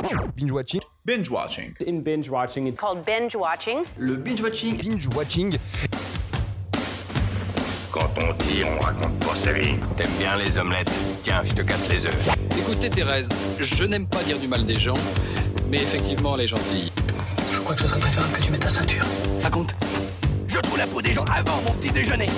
Binge watching. Binge watching. In binge watching, it's called binge watching. Le binge watching. Binge watching. Quand on dit, on raconte pas sa vie. T'aimes bien les omelettes Tiens, je te casse les œufs. Écoutez Thérèse, je n'aime pas dire du mal des gens, mais effectivement elle est gentille. Je crois que ce serait préférable que tu mettes ta ceinture. Ça compte Je trouve la peau des gens avant mon petit déjeuner.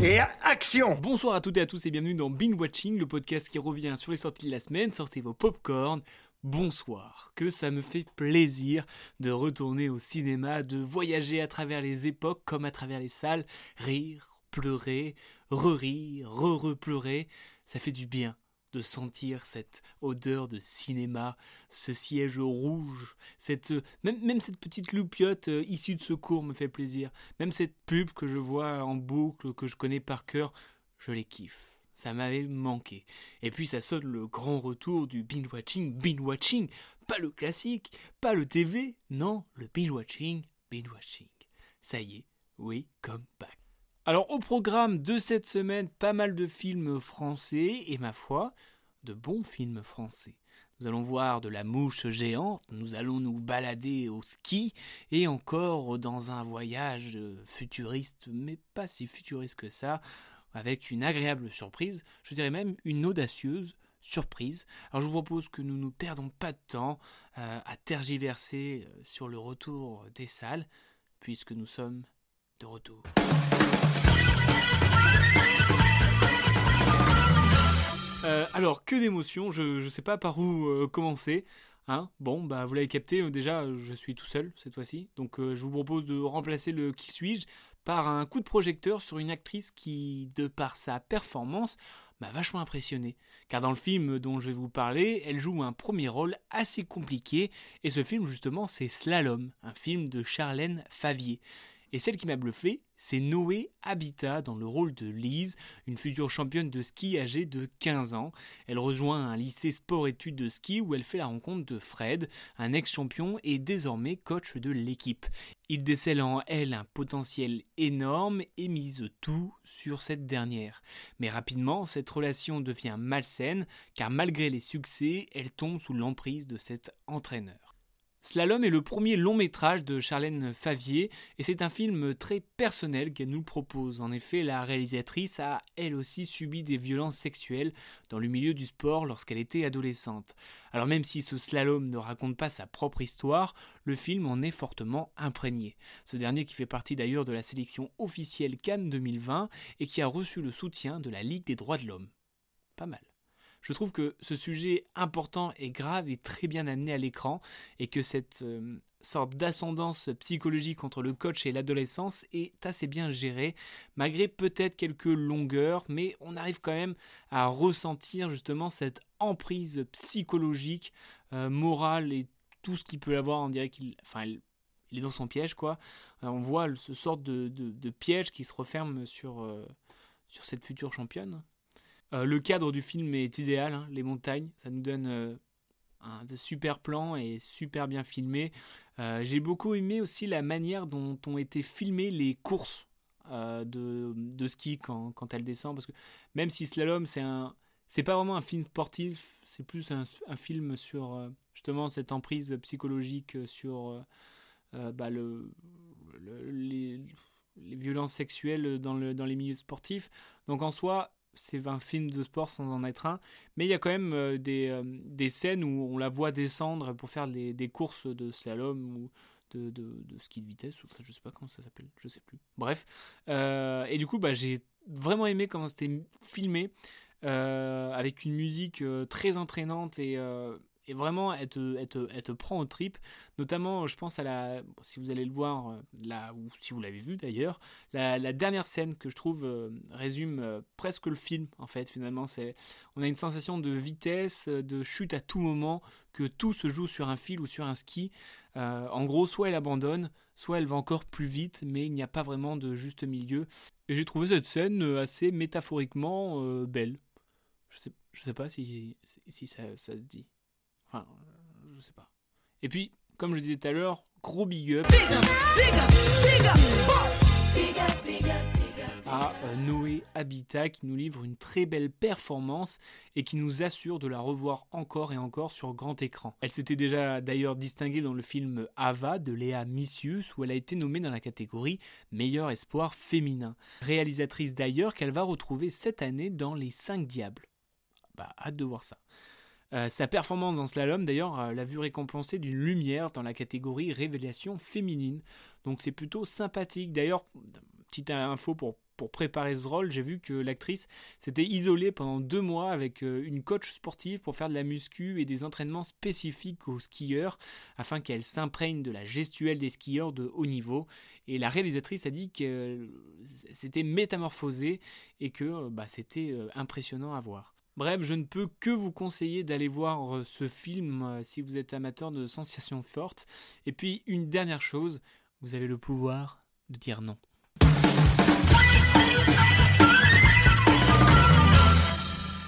Et action Bonsoir à toutes et à tous et bienvenue dans Binge Watching, le podcast qui revient sur les sorties de la semaine. Sortez vos popcorn. Bonsoir, que ça me fait plaisir de retourner au cinéma, de voyager à travers les époques comme à travers les salles, rire, pleurer, re-rire, re-re-pleurer, ça fait du bien de sentir cette odeur de cinéma, ce siège rouge, cette même, même cette petite loupiote euh, issue de secours me fait plaisir, même cette pub que je vois en boucle, que je connais par cœur, je les kiffe. Ça m'avait manqué. Et puis ça sonne le grand retour du binge watching, binge watching, pas le classique, pas le TV, non, le binge watching, binge watching. Ça y est, oui, come back. Alors au programme de cette semaine, pas mal de films français et ma foi, de bons films français. Nous allons voir de la mouche géante, nous allons nous balader au ski et encore dans un voyage futuriste, mais pas si futuriste que ça, avec une agréable surprise, je dirais même une audacieuse surprise. Alors je vous propose que nous ne perdons pas de temps euh, à tergiverser euh, sur le retour des salles, puisque nous sommes de retour. Euh, alors, que d'émotions, je ne sais pas par où commencer. Hein bon, bah vous l'avez capté, déjà je suis tout seul cette fois-ci, donc je vous propose de remplacer le qui suis-je par un coup de projecteur sur une actrice qui, de par sa performance, m'a vachement impressionné. Car dans le film dont je vais vous parler, elle joue un premier rôle assez compliqué, et ce film justement c'est Slalom, un film de Charlène Favier. Et celle qui m'a bluffé, c'est Noé Habitat dans le rôle de Lise, une future championne de ski âgée de 15 ans. Elle rejoint un lycée sport-études de ski où elle fait la rencontre de Fred, un ex-champion et désormais coach de l'équipe. Il décèle en elle un potentiel énorme et mise tout sur cette dernière. Mais rapidement, cette relation devient malsaine car malgré les succès, elle tombe sous l'emprise de cet entraîneur. Slalom est le premier long métrage de Charlène Favier et c'est un film très personnel qu'elle nous propose. En effet, la réalisatrice a elle aussi subi des violences sexuelles dans le milieu du sport lorsqu'elle était adolescente. Alors même si ce slalom ne raconte pas sa propre histoire, le film en est fortement imprégné. Ce dernier qui fait partie d'ailleurs de la sélection officielle Cannes 2020 et qui a reçu le soutien de la Ligue des droits de l'homme. Pas mal. Je trouve que ce sujet important et grave est très bien amené à l'écran et que cette euh, sorte d'ascendance psychologique entre le coach et l'adolescence est assez bien gérée, malgré peut-être quelques longueurs, mais on arrive quand même à ressentir justement cette emprise psychologique, euh, morale et tout ce qu'il peut avoir. On dirait qu'il, enfin, il est dans son piège, quoi. Euh, on voit ce sorte de, piège qui se referme sur cette future championne. Euh, le cadre du film est idéal, hein, les montagnes, ça nous donne euh, de super plans et super bien filmé. Euh, j'ai beaucoup aimé aussi la manière dont ont été filmées les courses de, de, ski quand, quand elle descend, parce que même si Slalom c'est un c'est pas vraiment un film sportif, c'est plus un, film sur justement cette emprise psychologique sur bah, le, les, les, violences sexuelles dans, le, dans les milieux sportifs. Donc en soi, c'est un film de sport sans en être un, mais il y a quand même euh, des, euh, des, scènes où on la voit descendre pour faire des, courses de slalom ou de, de, ski de vitesse, enfin, je sais pas comment ça s'appelle, je sais plus. Bref, euh, et du coup, bah, j'ai vraiment aimé comment c'était filmé, avec une musique très entraînante et, et vraiment elle te, prend au trip. Notamment je pense à la si vous allez le voir euh, là ou si vous l'avez vu d'ailleurs la, dernière scène que je trouve euh, résume euh, presque le film en fait finalement. C'est on a une sensation de vitesse de chute à tout moment que tout se joue sur un fil ou sur un ski. En gros soit elle abandonne soit elle va encore plus vite mais il n'y a pas vraiment de juste milieu. Et j'ai trouvé cette scène assez métaphoriquement belle. Je sais, sais pas si, ça se dit Enfin, je sais pas. Et puis, comme je disais tout à l'heure, gros big up. à euh, Noé Habitat qui nous livre une très belle performance et qui nous assure de la revoir encore et encore sur grand écran. Elle s'était déjà d'ailleurs distinguée dans le film Ava de Léa Missius où elle a été nommée dans la catégorie meilleur espoir féminin. Réalisatrice d'ailleurs qu'elle va retrouver cette année dans Les 5 Diables. Bah, hâte de voir ça. Euh, sa performance dans slalom, d'ailleurs, euh, l'a vu récompensée d'une lumière dans la catégorie révélation féminine. Donc c'est plutôt sympathique. D'ailleurs, petite info pour, pour préparer ce rôle, j'ai vu que l'actrice s'était isolée pendant deux mois avec euh, une coach sportive pour faire de la muscu et des entraînements spécifiques aux skieurs afin qu'elle s'imprègne de la gestuelle des skieurs de haut niveau. Et la réalisatrice a dit que c'était métamorphosé et que bah, c'était impressionnant à voir. Bref, je ne peux que vous conseiller d'aller voir euh, ce film euh, si vous êtes amateur de sensations fortes. Et puis, une dernière chose, vous avez le pouvoir de dire non.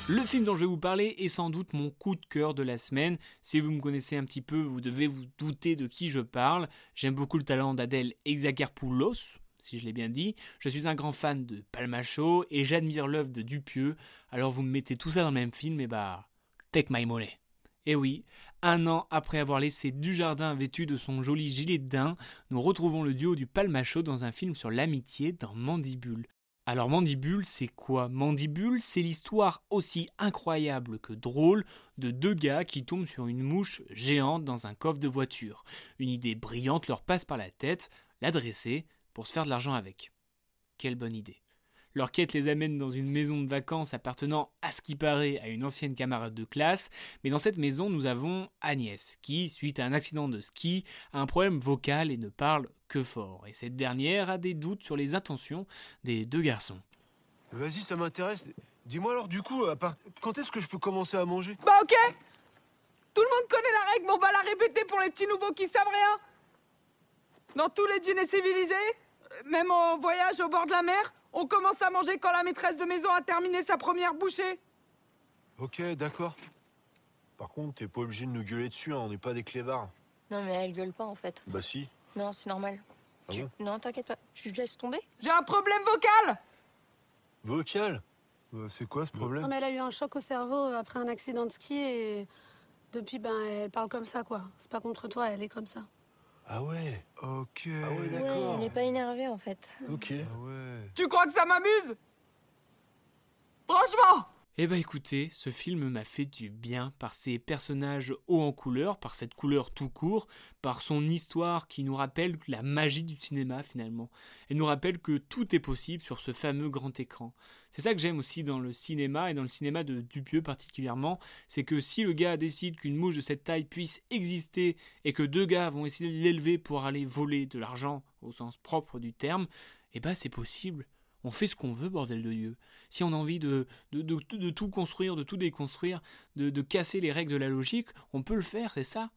Le film dont je vais vous parler est sans doute mon coup de cœur de la semaine. Si vous me connaissez un petit peu, vous devez vous douter de qui je parle. J'aime beaucoup le talent d'Adèle Exagerpoulos, si je l'ai bien dit. Je suis un grand fan de Palmacho et j'admire l'œuvre de Dupieux. Alors vous me mettez tout ça dans le même film, et bah, take my money. Et oui, un an après avoir laissé Dujardin vêtu de son joli gilet de daim, nous retrouvons le duo du Palmacho dans un film sur l'amitié dans Mandibule. Alors Mandibule, c'est quoi? Mandibule, c'est l'histoire aussi incroyable que drôle de deux gars qui tombent sur une mouche géante dans un coffre de voiture. Une idée brillante leur passe par la tête, l'adresser, pour se faire de l'argent avec. Quelle bonne idée. Leur quête les amène dans une maison de vacances appartenant à ce qui paraît à une ancienne camarade de classe, mais dans cette maison nous avons Agnès, qui, suite à un accident de ski, a un problème vocal et ne parle que fort, et cette dernière a des doutes sur les intentions des deux garçons. Vas-y, ça m'intéresse. Dis-moi alors du coup, quand est-ce que je peux commencer à manger? Bah ok Tout le monde connaît la règle, mais on va la répéter pour les petits nouveaux qui savent rien dans tous les dîners civilisés, même en voyage au bord de la mer, on commence à manger quand la maîtresse de maison a terminé sa première bouchée. Ok, d'accord. Par contre, t'es pas obligé de nous gueuler dessus, hein, on n'est pas des clébards. Non, mais elle gueule pas en fait. Bah si. Non, c'est normal. Ah non, t'inquiète pas, tu laisses tomber. J'ai un problème vocal Vocal? Bah, C'est quoi ce problème? Non, mais elle a eu un choc au cerveau après un accident de ski et depuis, ben, elle parle comme ça, quoi. C'est pas contre toi, elle est comme ça. Ah ouais Ok. Ah ouais, d'accord. il n'est pas énervé en fait. Ok. Ah ouais. Tu crois que ça m'amuse? Franchement eh bah écoutez, ce film m'a fait du bien par ses personnages hauts en couleur, par cette couleur tout court, par son histoire qui nous rappelle la magie du cinéma finalement. Elle nous rappelle que tout est possible sur ce fameux grand écran. C'est ça que j'aime aussi dans le cinéma et dans le cinéma de Dupieux particulièrement, c'est que si le gars décide qu'une mouche de cette taille puisse exister et que deux gars vont essayer de l'élever pour aller voler de l'argent au sens propre du terme, eh bah c'est possible. On fait ce qu'on veut, bordel de Dieu. Si on a envie de, de, tout construire, de tout déconstruire, de, casser les règles de la logique, on peut le faire, c'est ça.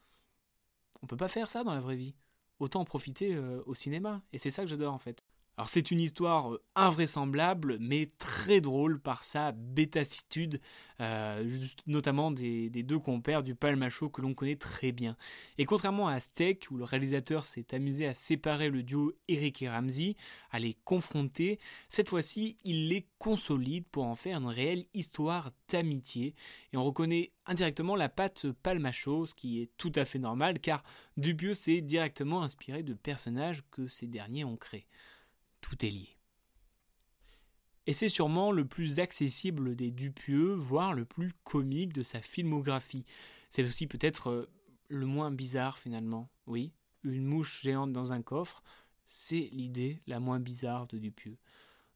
On peut pas faire ça dans la vraie vie. Autant en profiter euh, au cinéma. Et c'est ça que j'adore en fait. Alors c'est une histoire euh, invraisemblable, mais très drôle par sa bétacitude, euh, notamment des, deux compères du Palmacho que l'on connaît très bien. Et contrairement à Steak, où le réalisateur s'est amusé à séparer le duo Eric et Ramsey, à les confronter, cette fois-ci il les consolide pour en faire une réelle histoire d'amitié, et on reconnaît indirectement la patte Palmacho, ce qui est tout à fait normal, car Dupieux s'est directement inspiré de personnages que ces derniers ont créés tout est lié. Et c'est sûrement le plus accessible des Dupieux, voire le plus comique de sa filmographie. C'est aussi peut-être euh, le moins bizarre finalement. Oui, une mouche géante dans un coffre, c'est l'idée la moins bizarre de Dupieux.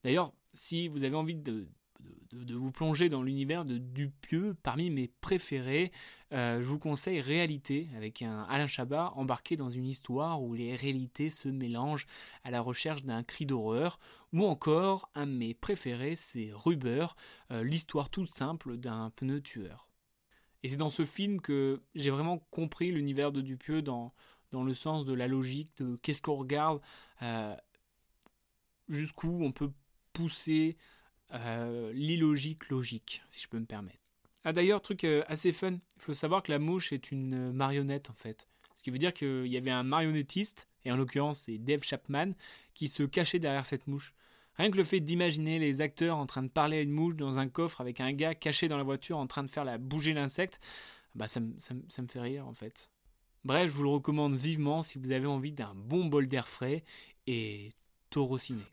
D'ailleurs, si vous avez envie de, de, vous plonger dans l'univers de Dupieux, parmi mes préférés, euh, je vous conseille Réalité, avec un Alain Chabat embarqué dans une histoire où les réalités se mélangent à la recherche d'un cri d'horreur, ou encore, un de mes préférés, c'est Ruber, euh, l'histoire toute simple d'un pneu tueur. Et c'est dans ce film que j'ai vraiment compris l'univers de Dupieux dans, dans le sens de la logique, de qu'est-ce qu'on regarde, euh, jusqu'où on peut pousser l'illogique logique, si je peux me permettre. Ah d'ailleurs, truc euh, assez fun, il faut savoir que la mouche est une marionnette en fait. Ce qui veut dire qu'il y avait un marionnettiste, et en l'occurrence c'est Dave Chapman, qui se cachait derrière cette mouche. Rien que le fait d'imaginer les acteurs en train de parler à une mouche dans un coffre avec un gars caché dans la voiture en train de faire la bouger l'insecte, bah ça, me fait rire en fait. Bref, je vous le recommande vivement si vous avez envie d'un bon bol d'air frais et taureau ciné.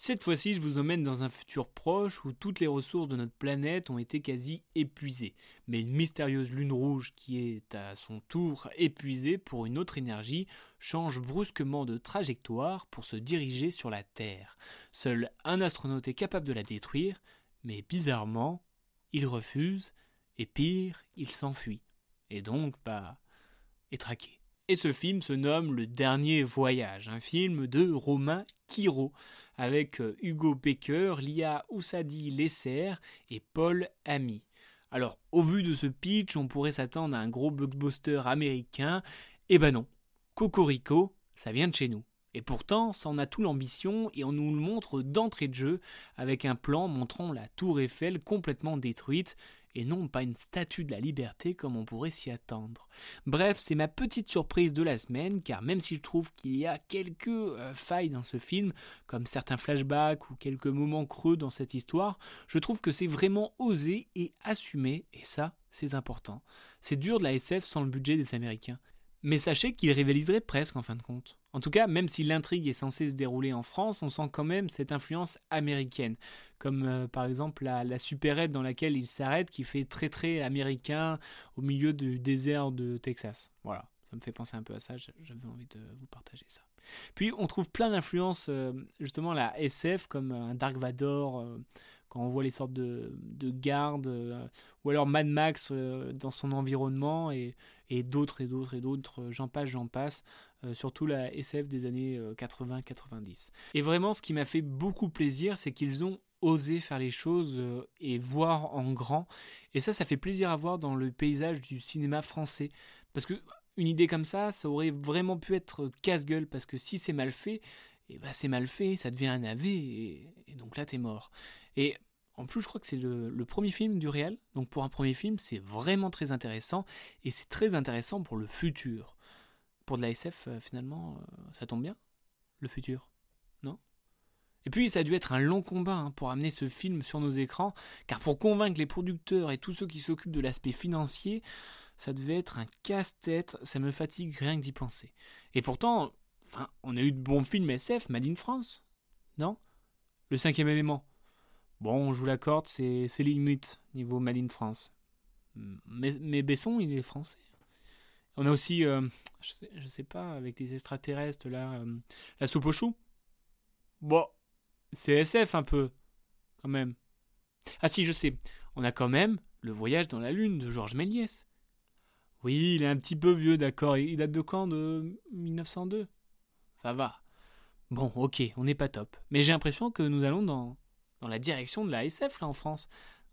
Cette fois-ci, je vous emmène dans un futur proche où toutes les ressources de notre planète ont été quasi épuisées. Mais une mystérieuse lune rouge qui est à son tour épuisée pour une autre énergie change brusquement de trajectoire pour se diriger sur la Terre. Seul un astronaute est capable de la détruire, mais bizarrement, il refuse, et pire, il s'enfuit. Et donc, bah, est traqué. Et ce film se nomme Le Dernier Voyage, un film de Romain Quiro, avec euh, Hugo Becker, Lia Oussadi Lesser et Paul Ami. Alors, au vu de ce pitch, on pourrait s'attendre à un gros blockbuster américain. Eh ben non, Cocorico, ça vient de chez nous. Et pourtant, ça en a tout l'ambition et on nous le montre d'entrée de jeu avec un plan montrant la tour Eiffel complètement détruite et non pas une statue de la liberté comme on pourrait s'y attendre. Bref, c'est ma petite surprise de la semaine, car même si je trouve qu'il y a quelques euh, failles dans ce film, comme certains flashbacks ou quelques moments creux dans cette histoire, je trouve que c'est vraiment osé et assumé, et ça, c'est important. C'est dur de la SF sans le budget des Américains. Mais sachez qu'il rivaliserait presque en fin de compte. En tout cas, même si l'intrigue est censée se dérouler en France, on sent quand même cette influence américaine. Comme euh, par exemple la, la supérette dans laquelle il s'arrête, qui fait très très américain au milieu du désert de Texas. Voilà, ça me fait penser un peu à ça, j'avais envie de vous partager ça. Puis on trouve plein d'influences, euh, justement la SF, comme un Dark Vador, euh, quand on voit les sortes de, de gardes, ou alors Mad Max dans son environnement, et, d'autres et d'autres et d'autres, euh, j'en passe, j'en passe, euh, surtout la SF des années 80-90. Euh, et vraiment, ce qui m'a fait beaucoup plaisir, c'est qu'ils ont osé faire les choses et voir en grand. Et ça, ça fait plaisir à voir dans le paysage du cinéma français. Parce que une idée comme ça, ça aurait vraiment pu être casse-gueule, parce que si c'est mal fait, et eh ben c'est mal fait, ça devient un AV, et donc là t'es mort. Et en plus, je crois que c'est le, premier film du réel. Donc pour un premier film, c'est vraiment très intéressant. Et c'est très intéressant pour le futur. Pour de la SF, euh, finalement, euh, ça tombe bien. Le futur. Non? Et puis, ça a dû être un long combat hein, pour amener ce film sur nos écrans. Car pour convaincre les producteurs et tous ceux qui s'occupent de l'aspect financier, ça devait être un casse-tête. Ça me fatigue rien que d'y penser. Et pourtant, on a eu de bons films SF, Made in France. Non? Le cinquième élément. Bon, je vous l'accorde, c'est limite niveau Made in France. Mais, mais Besson, il est français. On a aussi, euh, je, sais, sais, pas, avec des extraterrestres, euh, la soupe aux choux. Bon, c'est un peu, quand même. Ah si, je sais, on a quand même Le Voyage dans la Lune de Georges Méliès. Oui, il est un petit peu vieux, d'accord. Il date de quand? De 1902 Ça va. Bon, ok, on n'est pas top. Mais j'ai l'impression que nous allons dans, dans la direction de la SF là en France.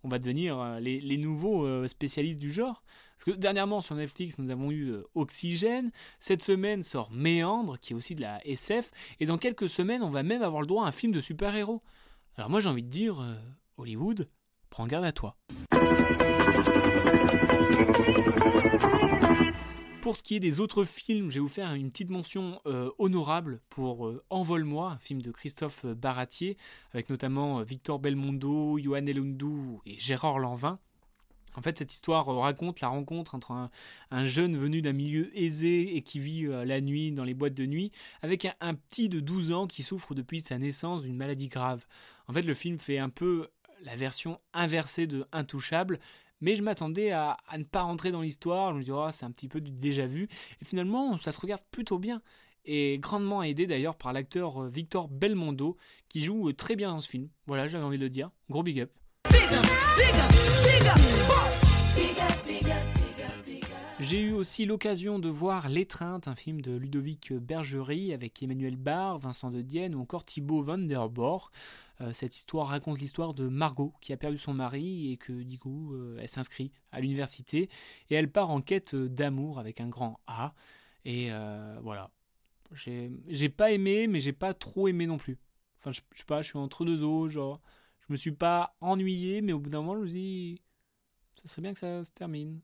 On va devenir euh, les, nouveaux euh, spécialistes du genre. Parce que dernièrement sur Netflix, nous avons eu euh, Oxygène. Cette semaine sort Méandre, qui est aussi de la SF. Et dans quelques semaines, on va même avoir le droit à un film de super-héros. Alors moi j'ai envie de dire, Hollywood, prends garde à toi. Pour ce qui est des autres films, je vais vous faire une petite mention euh, honorable pour euh, Envole-moi, un film de Christophe Baratier, avec notamment euh, Victor Belmondo, Johan Elundou et Gérard Lanvin. En fait, cette histoire raconte la rencontre entre un, jeune venu d'un milieu aisé et qui vit la nuit dans les boîtes de nuit, avec un, un, petit de 12 ans qui souffre depuis sa naissance d'une maladie grave. En fait, le film fait un peu la version inversée de Intouchable, mais je m'attendais à, ne pas rentrer dans l'histoire. Je me disais, oh, c'est un petit peu du déjà vu. Et finalement, ça se regarde plutôt bien. Et grandement aidé d'ailleurs par l'acteur euh, Victor Belmondo, qui joue euh, très bien dans ce film. Voilà, j'avais envie de le dire. Gros big up. J'ai eu aussi l'occasion de voir L'étreinte, un film de Ludovic Bergerie avec Emmanuel Barr, Vincent de Dienne ou encore Thibaut Van der Borg. Euh, cette histoire raconte l'histoire de Margot qui a perdu son mari et que du coup euh, elle s'inscrit à l'université et elle part en quête d'amour avec un grand A. Et euh, voilà. J'ai pas aimé, mais j'ai pas trop aimé non plus. Enfin, je, sais pas, je suis entre deux eaux, genre. Je me suis pas ennuyé, mais au bout d'un moment, je me dis. Ça serait bien que ça se termine.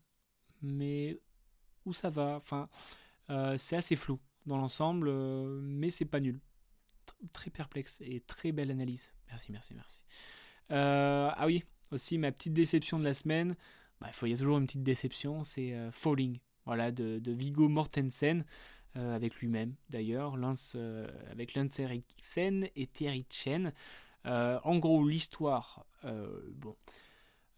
Mais où ça va? Enfin, c'est assez flou dans l'ensemble, euh, mais c'est pas nul. Tr- très perplexe et très belle analyse. Merci, merci, merci. Euh, ah oui, aussi ma petite déception de la semaine. Bah, il y a toujours une petite déception, c'est euh, Falling, voilà, de, de Viggo Mortensen, euh, avec lui-même d'ailleurs, euh, avec Lance Eriksen et Terry Chen. Euh, en gros, l'histoire, euh, bon.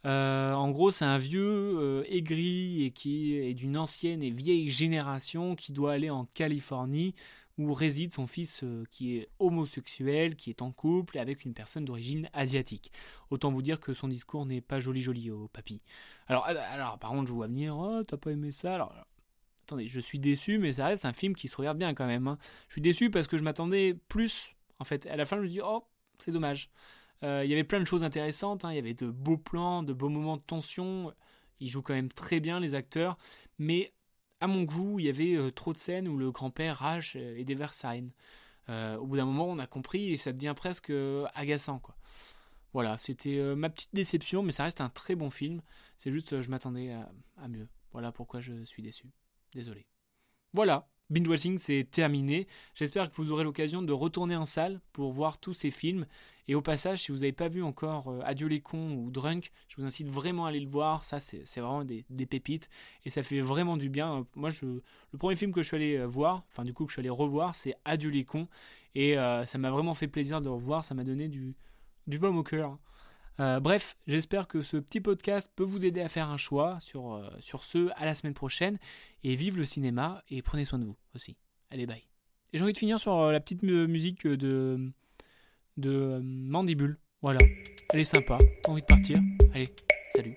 Euh, en gros, c'est un vieux euh, aigri et qui est d'une ancienne et vieille génération qui doit aller en Californie où réside son fils euh, qui est homosexuel, qui est en couple avec une personne d'origine asiatique. Autant vous dire que son discours n'est pas joli joli au papy. Alors, par contre, je vois venir, oh, t'as pas aimé ça? Alors, alors, attendez, je suis déçu, mais ça reste un film qui se regarde bien quand même. hein. Je suis déçu parce que je m'attendais plus. En fait, à la fin, je me dis, oh, c'est dommage. Euh, Il y avait plein de choses intéressantes. hein. Il y avait de beaux plans, de beaux moments de tension. Ils jouent quand même très bien, les acteurs. Mais à mon goût, il y avait euh, trop de scènes où le grand-père rage euh, et déverse sa haine. Euh, au bout d'un moment, on a compris et ça devient presque euh, agaçant. quoi. Voilà, c'était euh, ma petite déception, mais ça reste un très bon film. C'est juste, euh, je m'attendais à mieux. Voilà pourquoi je suis déçu. Désolé. Voilà, binge watching c'est terminé. J'espère que vous aurez l'occasion de retourner en salle pour voir tous ces films. Et au passage, si vous n'avez pas vu encore euh, Adieu les cons ou Drunk, je vous incite vraiment à aller le voir. Ça, c'est vraiment des, pépites et ça fait vraiment du bien. Euh, Moi, le premier film que je suis allé euh, voir, enfin du coup que je suis allé revoir, c'est Adieu les cons. Et ça m'a vraiment fait plaisir de le revoir. Ça m'a donné du, du baume au cœur. Euh, bref, j'espère que ce petit podcast peut vous aider à faire un choix sur, euh, sur ce à la semaine prochaine. Et vive le cinéma et prenez soin de vous aussi. Allez, bye. Et j'ai envie de finir sur euh, la petite mu- musique de, Mandibule. Voilà. Elle est sympa. Envie de partir Allez, salut.